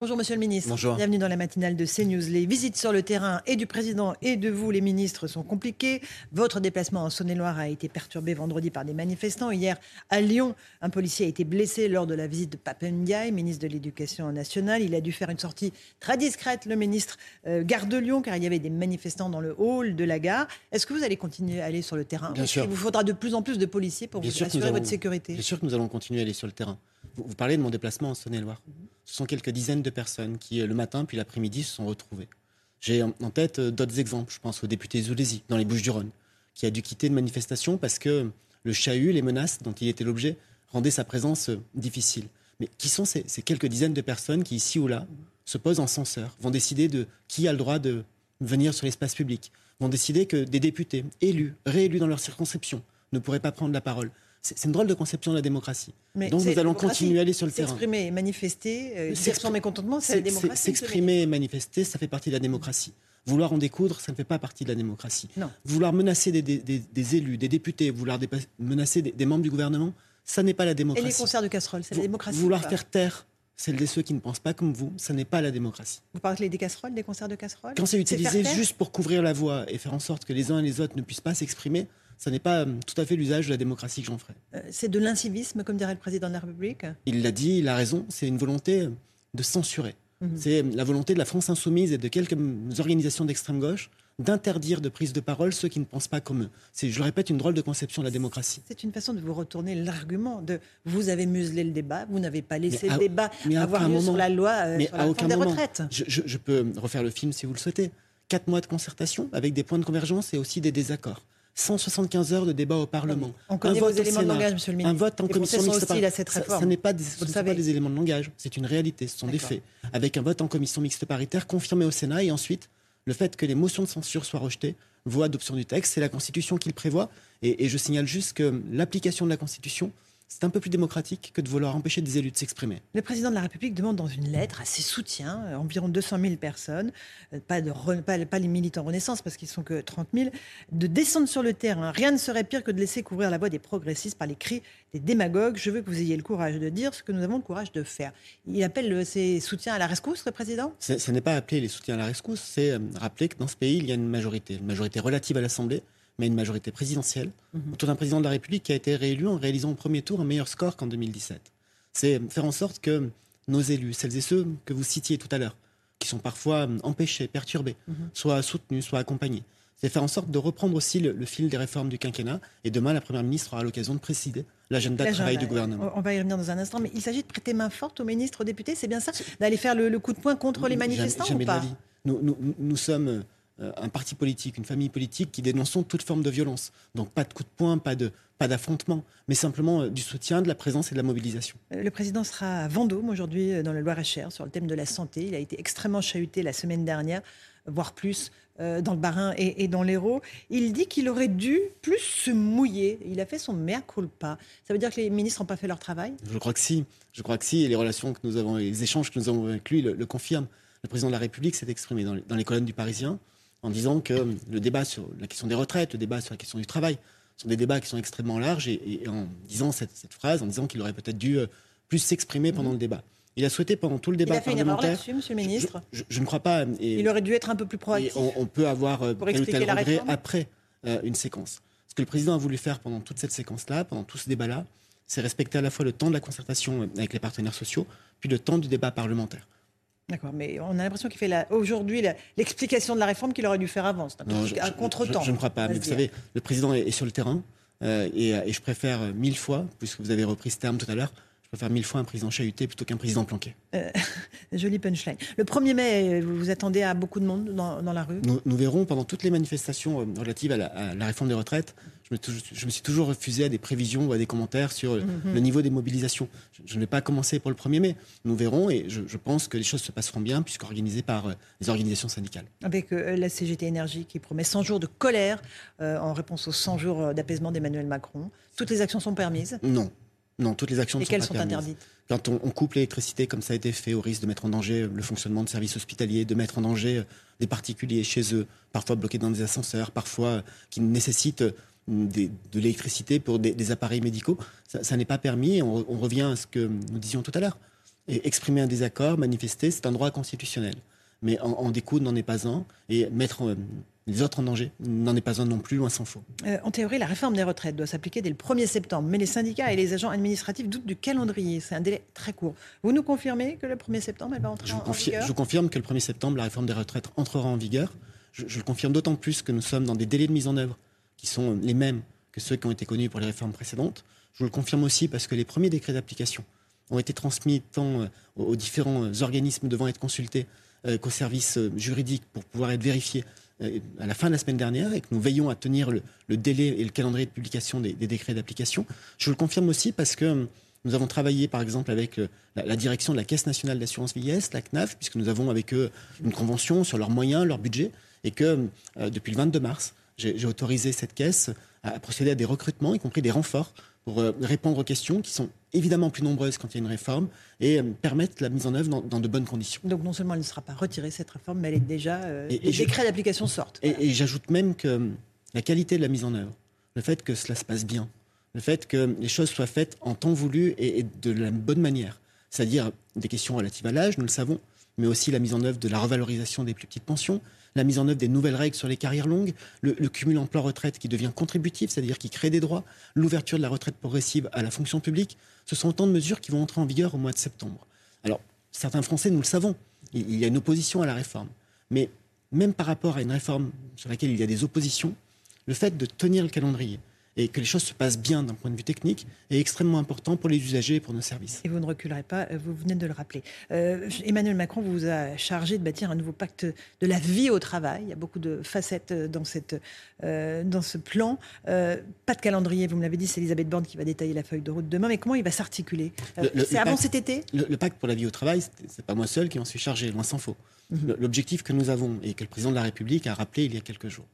Bonjour Monsieur le Ministre. Bonjour. Bienvenue dans la matinale de CNews. Les visites sur le terrain et du président et de vous, les ministres, sont compliquées. Votre déplacement en Saône-et-Loire a été perturbé vendredi par des manifestants. Hier, à Lyon, un policier a été blessé lors de la visite de Papendiaï, ministre de l'Éducation nationale. Il a dû faire une sortie très discrète, le ministre euh, Gare de Lyon, car il y avait des manifestants dans le hall de la gare. Est-ce que vous allez continuer à aller sur le terrain? Bien sûr. qu'il vous faudra de plus en plus de policiers pour Bien vous assurer allons- votre sécurité Bien sûr que nous allons continuer à aller sur le terrain. Vous, parlez de mon déplacement en Saône-et-Loire. Ce sont quelques dizaines de personnes qui, euh, le matin puis l'après-midi, se sont retrouvées. J'ai en tête euh, d'autres exemples. Je pense au député Zoulesi, dans les Bouches-du-Rhône, qui a dû quitter une manifestation parce que le chahut, les menaces dont il était l'objet, rendaient sa présence euh, difficile. Mais qui sont ces, ces quelques dizaines de personnes qui, ici ou là, se posent en censeur, vont décider de qui a le droit de venir sur l'espace public, vont décider que des députés, élus, réélus dans leur circonscription, ne pourraient pas prendre la parole. C'est une drôle de conception de la démocratie. Mais Donc nous allons continuer à aller sur le terrain. S'exprimer et manifester, euh, dire son mécontentement, c'est la démocratie. S'exprimer et manifester, ça fait partie de la démocratie. Vouloir en découdre, ça ne fait pas partie de la démocratie. Non. Vouloir menacer des, des- des- des élus, des députés, vouloir menacer des, membres du gouvernement, ça n'est pas la Et démocratie. les concerts de casseroles, c'est la démocratie Vouloir faire taire celles et ceux qui ne pensent pas comme vous, ça n'est pas la démocratie. Vous parlez des casseroles, des concerts de casseroles? Quand c'est utilisé juste pour couvrir la voie et faire en sorte que les uns et les autres ne puissent pas s'exprimer, ça n'est pas euh, tout à fait l'usage de la démocratie que j'en ferai. Euh, C'est de l'incivisme, comme dirait le président de la République? Il l'a dit, il a raison, c'est une volonté de censurer. Mhm. C'est la volonté de la France insoumise et de quelques organisations d'extrême gauche d'interdire de prise de parole ceux qui ne pensent pas comme eux. C'est, je le répète, une drôle de conception de la démocratie. C'est une façon de vous retourner l'argument de vous avez muselé le débat, vous n'avez pas laissé à- le débat mais à avoir aucun lieu moment. sur la loi euh, Mais sur à la aucun réforme des moment. retraites. Je, je- je peux refaire le film si vous le souhaitez. Quatre mois de concertation avec des points de convergence et aussi des désaccords. 175 heures de débat au Parlement. On Un connaît vos vote au éléments de Sénat. langage, monsieur le Un ministre. vote en commission mixte paritaire. Ça, n'est pas, des, ce sont pas des éléments de langage, c'est une réalité, ce sont des faits. Avec un vote en commission mixte paritaire confirmé au Sénat et ensuite le fait que les motions de censure soient rejetées, voie adoption du texte, c'est la Constitution qui le prévoit. Et, et je signale juste que l'application de la Constitution, c'est un peu plus démocratique que de vouloir empêcher des élus de s'exprimer. Le président de la République demande dans une lettre à ses soutiens, euh, environ 200 000 personnes, euh, pas, de re- pas, pas les militants Renaissance parce qu'ils sont que 30 000, de descendre sur le terrain. Rien ne serait pire que de laisser couvrir la voie des progressistes par les cris des démagogues. Je veux que vous ayez le courage de dire ce que nous avons le courage de faire. Il appelle euh, ses soutiens à la rescousse, le président? Ce n'est pas appeler les soutiens à la rescousse, c'est rappeler que dans ce pays, il y a une majorité, une majorité relative à l'Assemblée, mais une majorité présidentielle, autour d'un président de la République qui a été réélu en réalisant au premier tour un meilleur score qu'en 2017. C'est faire en sorte que nos élus, celles et ceux que vous citiez tout à l'heure, qui sont parfois empêchés, perturbés, soient soutenus, soient accompagnés. C'est faire en sorte de reprendre aussi le, le fil des réformes du quinquennat. Et demain, la Première ministre aura l'occasion de préciser l'agenda de travail du gouvernement. On va y revenir dans un instant, mais il s'agit de prêter main forte aux ministres, aux députés, c'est bien ça? D'aller faire le, le coup de poing contre les Jamais- manifestants jamais ou de pas? nous sommes euh, un parti politique, une famille politique qui dénonçons toute forme de violence. Donc pas de coup de poing, pas de pas d'affrontement, mais simplement euh, du soutien, de la présence et de la mobilisation. Euh, Le président sera à Vendôme aujourd'hui euh, dans le Loir-et-Cher sur le thème de la santé. Il a été extrêmement chahuté la semaine dernière, voire plus euh, dans le Bas-Rhin et, dans l'Hérault. Il dit qu'il aurait dû plus se mouiller. Il a fait son mea culpa. Ça veut dire que les ministres n'ont pas fait leur travail? Je crois que si, je crois que si, et les relations que nous avons, et les échanges que nous avons avec lui le, le confirment. Le président de la République s'est exprimé dans les, dans les colonnes du Parisien en disant que le débat sur la question des retraites, le débat sur la question du travail, sont des débats qui sont extrêmement larges, et, et en disant cette, cette phrase, en disant qu'il aurait peut-être dû euh, plus s'exprimer pendant le débat. Il a souhaité pendant tout le Il débat a fait une erreur parlementaire. là-dessus, monsieur le ministre. je, je ne crois pas. Et, Il aurait dû être un peu plus et proactif. on, on peut avoir tel ou tel regret après euh, une séquence. Ce que le président a voulu faire pendant toute cette séquence-là, pendant tout ce débat-là, c'est respecter à la fois le temps de la concertation avec les partenaires sociaux, puis le temps du débat parlementaire. D'accord, mais on a l'impression qu'il fait la- aujourd'hui la- l'explication de la réforme qu'il aurait dû faire avant. C'est un, Non, je, un contre-temps. je- je ne crois pas. Mais vous dire. savez, le président est, est sur le terrain euh, et, et je préfère mille fois, puisque vous avez repris ce terme tout à l'heure, je préfère mille fois un président chahuté plutôt qu'un président planqué. Joli punchline. Le 1er mai, vous vous attendez à beaucoup de monde dans, la rue? Nous, verrons pendant toutes les manifestations relatives à la réforme des retraites je me, suis toujours refusé à des prévisions ou à des commentaires sur mhm. le niveau des mobilisations. Je, ne vais pas commencer pour le 1er mai. Nous verrons et je, pense que les choses se passeront bien puisqu'organisées par euh, les organisations syndicales. Avec euh, la CGT Énergie qui promet 100 jours de colère euh, en réponse aux 100 jours d'apaisement d'Emmanuel Macron. Toutes les actions sont permises? Non. Non, toutes les actions et sont quelles sont interdites Quand on, coupe l'électricité, comme ça a été fait, au risque de mettre en danger le fonctionnement de services hospitaliers, de mettre en danger des particuliers chez eux, parfois bloqués dans des ascenseurs, parfois qui nécessitent de l'électricité pour des, appareils médicaux. Ça, n'est pas permis. On, revient à ce que nous disions tout à l'heure. exprimer un désaccord, manifester, c'est un droit constitutionnel. Mais en, découdre n'en est pas un. Et mettre euh, les autres en danger n'en est pas un non plus, loin s'en faut. Euh, en théorie, la réforme des retraites doit s'appliquer dès le 1er septembre. Mais les syndicats et les agents administratifs doutent du calendrier. C'est un délai très court. Vous nous confirmez que le 1er septembre, elle va entrer en, vigueur Je confirme que le 1er septembre, la réforme des retraites entrera en vigueur. Je, je le confirme d'autant plus que nous sommes dans des délais de mise en œuvre qui sont les mêmes que ceux qui ont été connus pour les réformes précédentes. Je vous le confirme aussi parce que les premiers décrets d'application ont été transmis tant euh, aux différents euh, organismes devant être consultés qu'aux services juridiques pour pouvoir être vérifiés à la fin de la semaine dernière et que nous veillons à tenir le, délai et le calendrier de publication des, décrets d'application. Je vous le confirme aussi parce que nous avons travaillé par exemple avec la, la direction de la Caisse nationale d'assurance vieillesse, la CNAF, puisque nous avons avec eux une convention sur leurs moyens, leur budget, et que depuis le 22 mars, j'ai autorisé cette caisse à procéder à des recrutements, y compris des renforts, pour euh, répondre aux questions qui sont évidemment plus nombreuses quand il y a une réforme et euh, permettre la mise en œuvre dans, de bonnes conditions. Donc non seulement elle ne sera pas retirée cette réforme, mais elle est déjà euh, les décrets d'application sortent. Et, j'ajoute même que la qualité de la mise en œuvre, le fait que cela se passe bien, le fait que les choses soient faites en temps voulu et, et de la bonne manière, c'est-à-dire des questions relatives à l'âge, nous le savons, mais aussi la mise en œuvre de la revalorisation des plus petites pensions, la mise en œuvre des nouvelles règles sur les carrières longues, le, cumul emploi-retraite qui devient contributif, c'est-à-dire qui crée des droits, l'ouverture de la retraite progressive à la fonction publique, ce sont autant de mesures qui vont entrer en vigueur au mois de septembre. Alors, certains Français, nous le savons, il y a une opposition à la réforme. Mais même par rapport à une réforme sur laquelle il y a des oppositions, le fait de tenir le calendrier, et que les choses se passent bien d'un point de vue technique est extrêmement important pour les usagers et pour nos services. Et vous ne reculerez pas, euh, vous venez de le rappeler. Euh, Emmanuel Macron vous a chargé de bâtir un nouveau pacte de la vie au travail. Il y a beaucoup de facettes euh, dans, cette, dans ce plan. pas de calendrier, vous me l'avez dit, c'est Elisabeth Borne qui va détailler la feuille de route demain. Mais comment il va s'articuler C'est avant cet été le, pacte pour la vie au travail, c'est pas moi seul qui en suis chargé, loin s'en faut. Mhm. L'objectif que nous avons et que le président de la République a rappelé il y a quelques jours,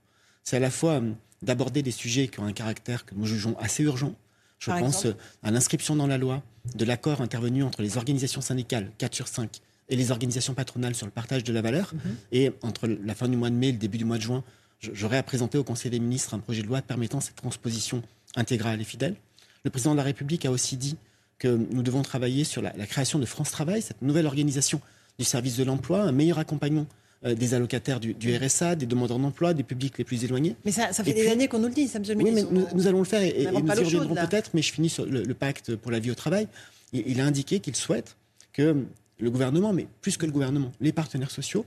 c'est à la fois d'aborder des sujets qui ont un caractère que nous jugeons assez urgent. Je pense à l'inscription dans la loi de l'accord intervenu entre les organisations syndicales, 4 sur 5, et les organisations patronales sur le partage de la valeur. Mhm. Et entre la fin du mois de mai et le début du mois de juin, j'aurai à présenter au Conseil des ministres un projet de loi permettant cette transposition intégrale et fidèle. Le président de la République a aussi dit que nous devons travailler sur la, la création de France Travail, cette nouvelle organisation du service de l'emploi, un meilleur accompagnement euh, des allocataires du, RSA, des demandeurs d'emploi, des publics les plus éloignés. Mais ça, fait des années qu'on nous le dit, ça me Oui, mais nous, allons le faire et, nous y reviendrons peut-être, mais je finis sur le, pacte pour la vie au travail. Il, a indiqué qu'il souhaite que le gouvernement, mais plus que le gouvernement, les partenaires sociaux,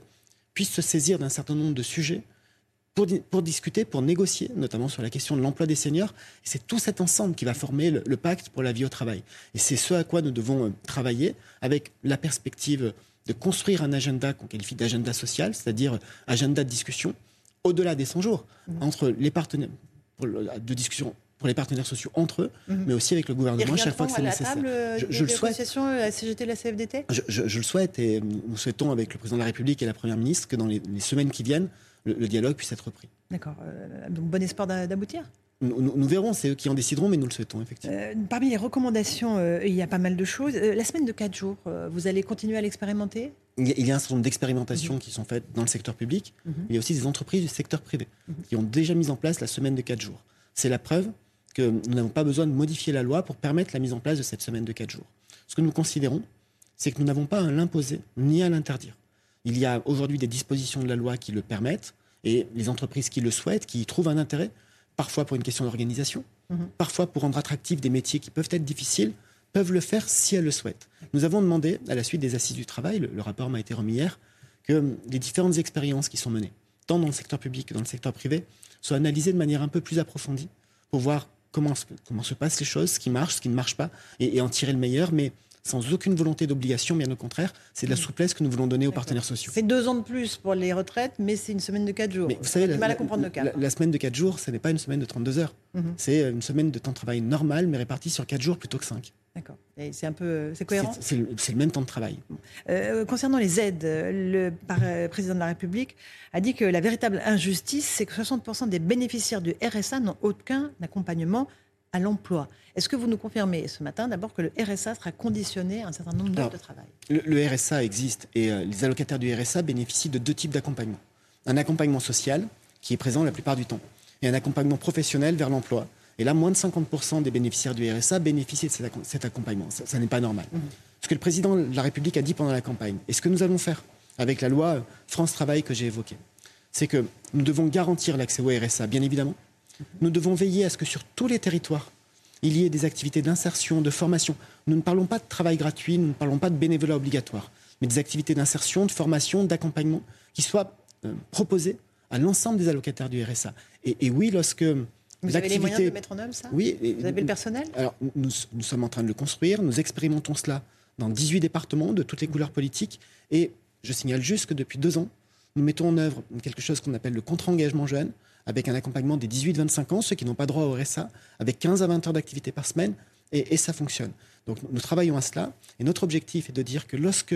puissent se saisir d'un certain nombre de sujets pour, pour, discuter, pour négocier, notamment sur la question de l'emploi des seniors. C'est tout cet ensemble qui va former le, pacte pour la vie au travail. Et c'est ce à quoi nous devons euh, travailler avec la perspective de construire un agenda qu'on qualifie d'agenda social, c'est-à-dire agenda de discussion, au-delà des 100 jours, mmh. entre les partenaires, de discussion pour les partenaires sociaux entre eux, mmh. mais aussi avec le gouvernement chaque fois que c'est nécessaire. Table je, je le souhaite. Euh, la CGT, la CFDT je, je, le souhaite et nous souhaitons avec le président de la République et la première ministre que dans les, semaines qui viennent, le, dialogue puisse être repris. D'accord. Euh, donc bon espoir d'aboutir? Nous, verrons, c'est eux qui en décideront, mais nous le souhaitons effectivement. Euh, parmi les recommandations, euh, il y a pas mal de choses. Euh, la semaine de 4 jours, vous allez continuer à l'expérimenter? Il y, a, un certain nombre d'expérimentations qui sont faites dans le secteur public. Mhm. Il y a aussi des entreprises du secteur privé mhm. qui ont déjà mis en place la semaine de 4 jours. C'est la preuve que nous n'avons pas besoin de modifier la loi pour permettre la mise en place de cette semaine de 4 jours. Ce que nous considérons, c'est que nous n'avons pas à l'imposer ni à l'interdire. Il y a aujourd'hui des dispositions de la loi qui le permettent et les entreprises qui le souhaitent, qui y trouvent un intérêt, parfois pour une question d'organisation, mhm. parfois pour rendre attractifs des métiers qui peuvent être difficiles, peuvent le faire si elles le souhaitent. Nous avons demandé, à la suite des assises du travail, le, rapport m'a été remis hier, que les différentes expériences qui sont menées, tant dans le secteur public que dans le secteur privé, soient analysées de manière un peu plus approfondie pour voir comment, comment se passent les choses, ce qui marche, ce qui ne marche pas, et, en tirer le meilleur. Mais sans aucune volonté d'obligation, bien au contraire, c'est de la souplesse que nous voulons donner aux partenaires sociaux. C'est deux ans de plus pour les retraites, mais c'est une semaine de quatre jours. Mais vous savez, la, mal à comprendre le cas. la- la semaine de 4 jours, ce n'est pas une semaine de 32 heures. Mhm. C'est une semaine de temps de travail normal, mais répartie sur 4 jours plutôt que 5. D'accord. C'est un peu, c'est cohérent. C'est le, même temps de travail. Euh, concernant les aides, euh, le par- euh, président de la République a dit que la véritable injustice, c'est que 60% des bénéficiaires du RSA n'ont aucun accompagnement à l'emploi. Est-ce que vous nous confirmez ce matin d'abord que le RSA sera conditionné à un certain nombre d'heures de travail Le, le RSA existe et euh, les allocataires du RSA bénéficient de deux types d'accompagnement. Un accompagnement social, qui est présent la plupart du temps, et un accompagnement professionnel vers l'emploi. Et là, moins de 50% des bénéficiaires du RSA bénéficient de cet, accom- cet accompagnement. Ça, ça n'est pas normal. Ce que le président de la République a dit pendant la campagne, et ce que nous allons faire avec la loi euh, France Travail que j'ai évoquée, c'est que nous devons garantir l'accès au RSA, bien évidemment. Nous devons veiller à ce que sur tous les territoires, il y ait des activités d'insertion, de formation. Nous ne parlons pas de travail gratuit, nous ne parlons pas de bénévolat obligatoire, mais des activités d'insertion, de formation, d'accompagnement qui soient euh, proposées à l'ensemble des allocataires du RSA. Et, et oui, lorsque Vous avez les moyens de le mettre en œuvre, ça? Oui. et- Vous avez le personnel? Alors, nous, nous sommes en train de le construire, nous expérimentons cela dans 18 départements de toutes les couleurs politiques. Et je signale juste que depuis deux ans, nous mettons en œuvre quelque chose qu'on appelle le contre-engagement jeune, avec un accompagnement des 18-25 ans, ceux qui n'ont pas droit au RSA, avec 15 à 20 heures d'activité par semaine, et, et ça fonctionne. Donc nous travaillons à cela, et notre objectif est de dire que lorsque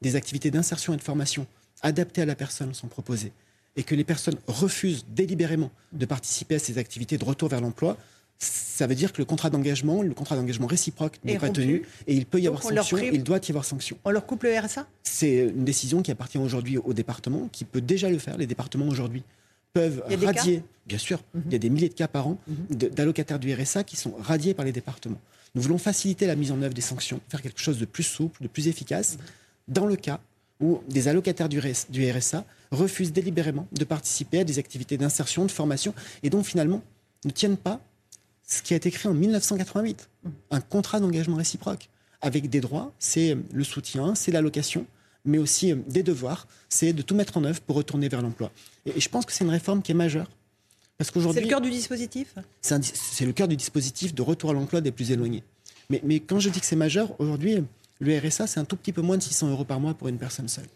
des activités d'insertion et de formation adaptées à la personne sont proposées, et que les personnes refusent délibérément de participer à ces activités de retour vers l'emploi, ça veut dire que le contrat d'engagement, le contrat d'engagement réciproque Est n'est pas tenu et il peut y Donc, avoir sanction, prive. il doit y avoir sanction. On leur coupe le RSA C'est une décision qui appartient aujourd'hui au département, qui peut déjà le faire. Les départements aujourd'hui peuvent Mhm. radier, bien sûr, il y a des milliers de cas par an de- d'allocataires du RSA qui sont radiés par les départements. Nous voulons faciliter la mise en œuvre des sanctions, faire quelque chose de plus souple, de plus efficace, Mhm. dans le cas où des allocataires du RSA refusent délibérément de participer à des activités d'insertion, de formation, et donc finalement ne tiennent pas ce qui a été créé en 1988, un contrat d'engagement réciproque, avec des droits, c'est le soutien, c'est l'allocation, mais aussi euh, des devoirs, c'est de tout mettre en œuvre pour retourner vers l'emploi. Et, je pense que c'est une réforme qui est majeure, parce C'est qu'aujourd'hui, le cœur du dispositif? c'est c'est le cœur du dispositif de retour à l'emploi des plus éloignés. Mais, mais quand je dis que c'est majeur, aujourd'hui, le RSA, c'est un tout petit peu moins de 600 euros par mois pour une personne seule.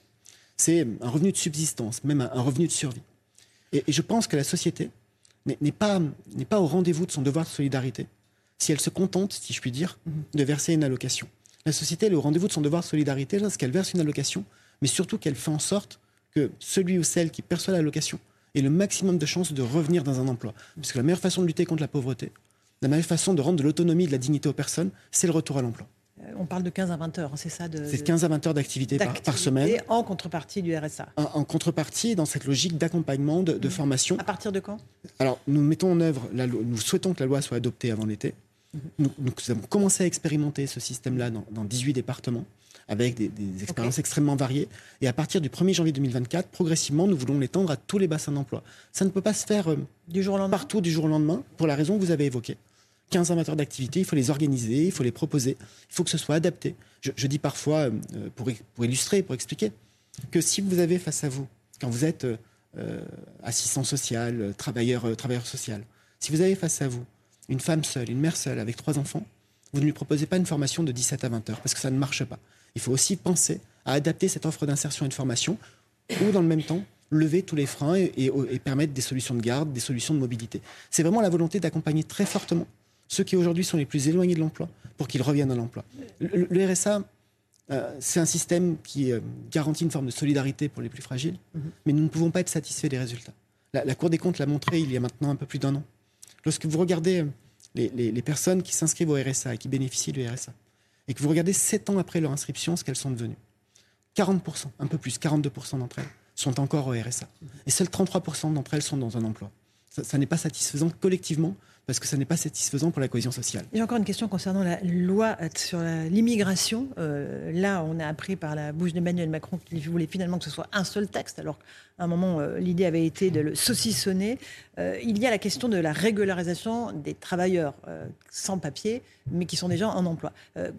C'est un revenu de subsistance, même un, revenu de survie. Et, je pense que la société n'est pas, n'est pas au rendez-vous de son devoir de solidarité si elle se contente, si je puis dire, de verser une allocation. La société elle est au rendez-vous de son devoir de solidarité lorsqu'elle verse une allocation, mais surtout qu'elle fait en sorte que celui ou celle qui perçoit l'allocation ait le maximum de chances de revenir dans un emploi. Parce que la meilleure façon de lutter contre la pauvreté, la meilleure façon de rendre de l'autonomie et de la dignité aux personnes, c'est le retour à l'emploi. Euh, On parle de 15 à 20 heures, hein, c'est ça de, C'est 15 à 20 heures d'activité par, semaine, en contrepartie du RSA. en, en contrepartie dans cette logique d'accompagnement, de, de formation. À partir de quand? Alors, nous mettons en œuvre, la loi- nous souhaitons que la loi soit adoptée avant l'été. Nous, nous avons commencé à expérimenter ce système-là dans, dans 18 départements, avec des, des expériences extrêmement variées. Et à partir du 1er janvier 2024, progressivement, nous voulons l'étendre à tous les bassins d'emploi. Ça ne peut pas se faire euh, Du jour au lendemain? partout du jour au lendemain, pour la raison que vous avez évoquée. 15 amateurs d'activité, il faut les organiser, il faut les proposer, il faut que ce soit adapté. Je, je dis parfois, euh, pour, pour illustrer, pour expliquer, que si vous avez face à vous, quand vous êtes euh, assistant social, travailleur, travailleur social, si vous avez face à vous une femme seule, une mère seule avec trois enfants, vous ne lui proposez pas une formation de 17 à 20 heures, parce que ça ne marche pas. Il faut aussi penser à adapter cette offre d'insertion et de formation, ou dans le même temps, lever tous les freins et, et- et permettre des solutions de garde, des solutions de mobilité. C'est vraiment la volonté d'accompagner très fortement ceux qui aujourd'hui sont les plus éloignés de l'emploi pour qu'ils reviennent à l'emploi. Le, le RSA, euh, c'est un système qui euh, garantit une forme de solidarité pour les plus fragiles, mais nous ne pouvons pas être satisfaits des résultats. La, la Cour des comptes l'a montré il y a maintenant un peu plus d'un an. Lorsque vous regardez euh, les, personnes qui s'inscrivent au RSA et qui bénéficient du RSA, et que vous regardez sept ans après leur inscription ce qu'elles sont devenues, 40%, un peu plus, 42% d'entre elles sont encore au RSA. Et seuls 33% d'entre elles sont dans un emploi. Ça, ça n'est pas satisfaisant collectivement parce que ça n'est pas satisfaisant pour la cohésion sociale. J'ai encore une question concernant la loi sur l'immigration. Euh, là, on a appris par la bouche d'Emmanuel Macron qu'il voulait finalement que ce soit un seul texte, alors qu'à un moment, euh, l'idée avait été de le saucissonner. Euh, il y a la question de la régularisation des travailleurs sans papier, mais qui sont déjà en emploi.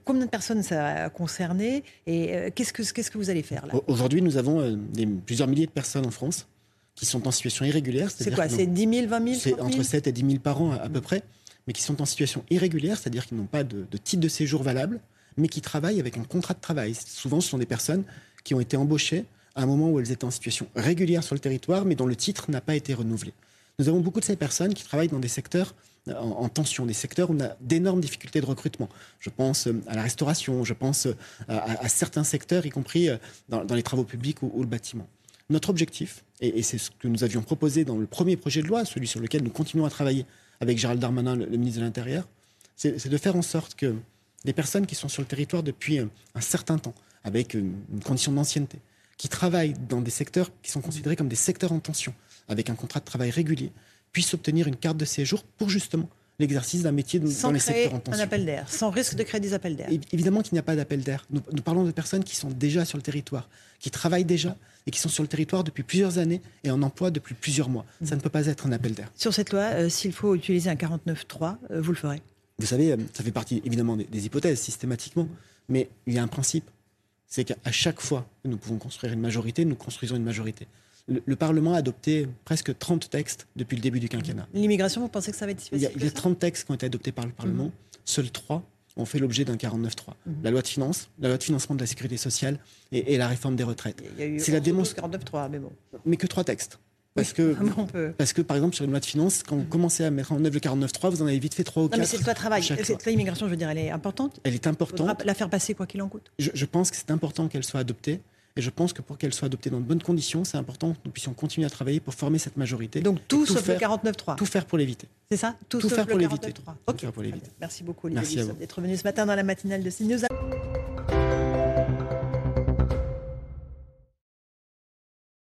Combien de personnes ça a concerné et qu'est-ce, que, qu'est-ce que vous allez faire là? Aujourd'hui, nous avons des- plusieurs milliers de personnes en France qui sont en situation irrégulière. C'est quoi C'est n'ont- 10 000, 20 000 C'est 30 000 entre 7 et 10 000 par an à, à peu près, mais qui sont en situation irrégulière, c'est-à-dire qu'ils n'ont pas de, de titre de séjour valable mais qui travaillent avec un contrat de travail. Souvent, ce sont des personnes qui ont été embauchées à un moment où elles étaient en situation régulière sur le territoire, mais dont le titre n'a pas été renouvelé. Nous avons beaucoup de ces personnes qui travaillent dans des secteurs euh, en, tension, des secteurs où on a d'énormes difficultés de recrutement. Je pense euh, à la restauration, je pense euh, à, certains secteurs, y compris dans, les travaux publics ou, le bâtiment. Notre objectif, et, c'est ce que nous avions proposé dans le premier projet de loi, celui sur lequel nous continuons à travailler avec Gérald Darmanin, le, ministre de l'Intérieur, c'est de faire en sorte que des personnes qui sont sur le territoire depuis un certain temps, avec une condition d'ancienneté, qui travaillent dans des secteurs qui sont considérés comme des secteurs en tension, avec un contrat de travail régulier, puissent obtenir une carte de séjour pour justement l'exercice d'un métier dans les secteurs en tension. un appel d'air, sans risque de créer des appels d'air. Évidemment qu'il n'y a pas d'appel d'air. Nous, parlons de personnes qui sont déjà sur le territoire, qui travaillent déjà et qui sont sur le territoire depuis plusieurs années et en emploi depuis plusieurs mois. Ça ne peut pas être un appel d'air. Sur cette loi, euh, s'il faut utiliser un 49.3, euh, vous le ferez Vous savez, euh, ça fait partie évidemment des hypothèses systématiquement, mais il y a un principe c'est qu'à chaque fois que nous pouvons construire une majorité, nous construisons une majorité. Le, Parlement a adopté presque 30 textes depuis le début du quinquennat. L'immigration, vous pensez que ça va être difficile Il y a, 30 textes qui ont été adoptés par le Parlement. Mhm. Seuls 3 ont fait l'objet d'un 49.3. Mhm. La loi de finances, la loi de financement de la sécurité sociale et, la réforme des retraites. Il C'est la démonstration. 49.3, mais bon. Mais que trois textes. Parce, que, parce que, par exemple, sur une loi de finances, quand vous commencez à mettre en œuvre le 49.3, vous en avez vite fait trois ou quatre. Non, mais cette loi travail, cette loi immigration, je veux dire, elle est importante. Elle est importante. la faire passer quoi qu'il en coûte. Je, pense que c'est important qu'elle soit adoptée. Et je pense que pour qu'elle soit adoptée dans de bonnes conditions, c'est important que nous puissions continuer à travailler pour former cette majorité. Donc tout, sauf le 49.3. Tout faire pour l'éviter. C'est ça? Tout, faire pour l'éviter. Ok. Merci beaucoup, Olivier d'être venu ce matin dans la matinale de CNews.